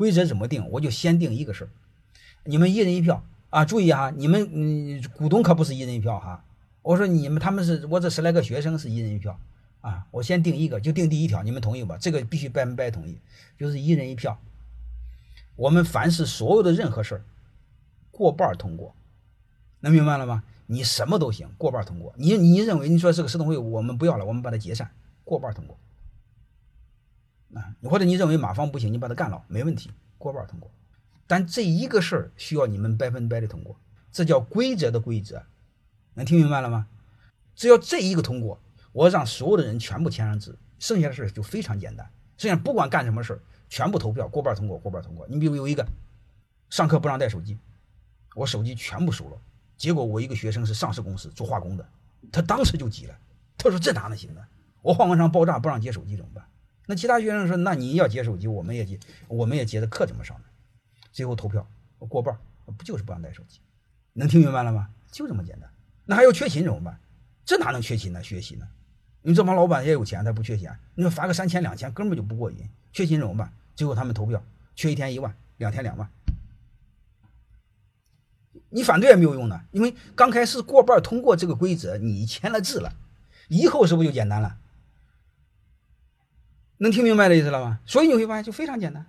规则怎么定？我就先定一个事儿，你们一人一票啊！注意哈，你们嗯，股东可不是一人一票哈。我说你们他们是我这十来个学生是一人一票啊。我先定一个，就定第一条，你们同意吧？这个必须百分百同意，就是一人一票。我们凡是所有的任何事儿，过半通过，能明白了吗？你什么都行，过半通过。你你认为你说这个市董会我们不要了，我们把它解散，过半通过。啊，或者你认为马方不行，你把他干了，没问题，过半通过。但这一个事儿需要你们百分百的通过，这叫规则的规则，能听明白了吗？只要这一个通过，我让所有的人全部签上字，剩下的事儿就非常简单。剩下不管干什么事儿，全部投票，过半通过，过半通过。你比如有一个上课不让带手机，我手机全部收了，结果我一个学生是上市公司做化工的，他当时就急了，他说这哪能行呢？我化工厂爆炸不让接手机怎么办？那其他学生说：“那你要接手机，我们也接，我们也接的课怎么上呢？最后投票过半，不就是不让带手机？能听明白了吗？就这么简单。那还要缺勤怎么办？这哪能缺勤呢？学习呢？你这帮老板也有钱，他不缺钱。你说罚个三千两千，根本就不过瘾。缺勤怎么办？最后他们投票，缺一天一万，两天两万。你反对也没有用的，因为刚开始过半通过这个规则，你签了字了，以后是不是就简单了？”能听明白这意思了吧？所以你会发现就非常简单。